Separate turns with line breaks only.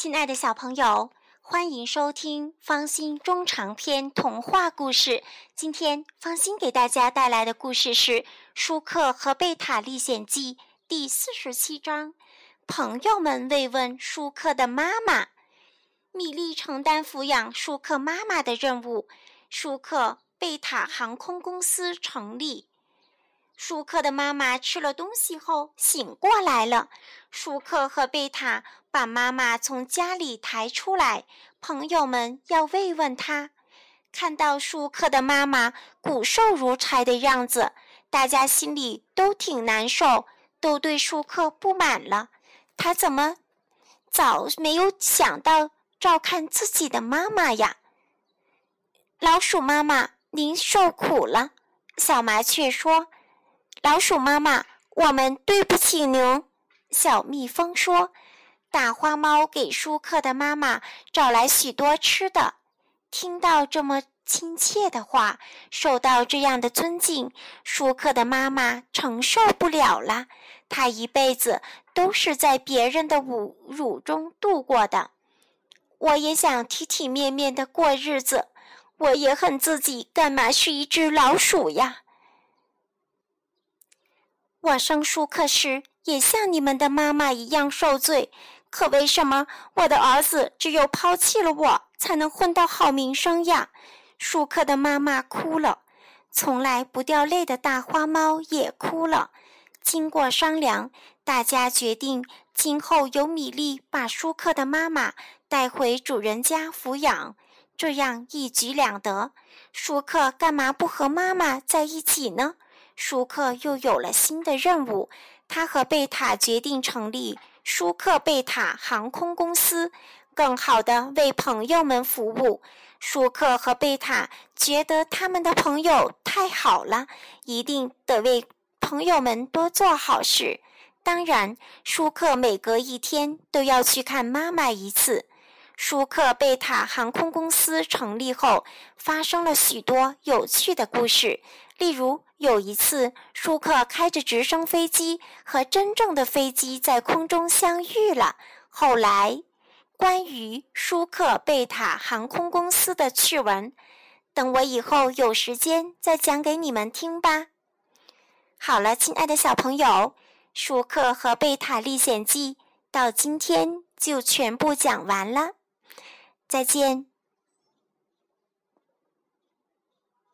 亲爱的小朋友，欢迎收听方心中长篇童话故事。今天方心给大家带来的故事是《舒克和贝塔历险记》第四十七章。朋友们慰问舒克的妈妈，米莉承担抚养舒克妈妈的任务。舒克贝塔航空公司成立。舒克的妈妈吃了东西后醒过来了。舒克和贝塔把妈妈从家里抬出来，朋友们要慰问她。看到舒克的妈妈骨瘦如柴的样子，大家心里都挺难受，都对舒克不满了。他怎么早没有想到照看自己的妈妈呀？老鼠妈妈，您受苦了。小麻雀说。老鼠妈妈，我们对不起您。小蜜蜂说：“大花猫给舒克的妈妈找来许多吃的。”听到这么亲切的话，受到这样的尊敬，舒克的妈妈承受不了了。她一辈子都是在别人的侮辱中度过的。我也想体体面面的过日子。我也恨自己，干嘛是一只老鼠呀？我生舒克时也像你们的妈妈一样受罪，可为什么我的儿子只有抛弃了我才能混到好名声呀？舒克的妈妈哭了，从来不掉泪的大花猫也哭了。经过商量，大家决定今后由米莉把舒克的妈妈带回主人家抚养，这样一举两得。舒克干嘛不和妈妈在一起呢？舒克又有了新的任务，他和贝塔决定成立舒克贝塔航空公司，更好的为朋友们服务。舒克和贝塔觉得他们的朋友太好了，一定得为朋友们多做好事。当然，舒克每隔一天都要去看妈妈一次。舒克贝塔航空公司成立后，发生了许多有趣的故事。例如，有一次，舒克开着直升飞机和真正的飞机在空中相遇了。后来，关于舒克贝塔航空公司的趣闻，等我以后有时间再讲给你们听吧。好了，亲爱的小朋友，《舒克和贝塔历险记》到今天就全部讲完了。再见。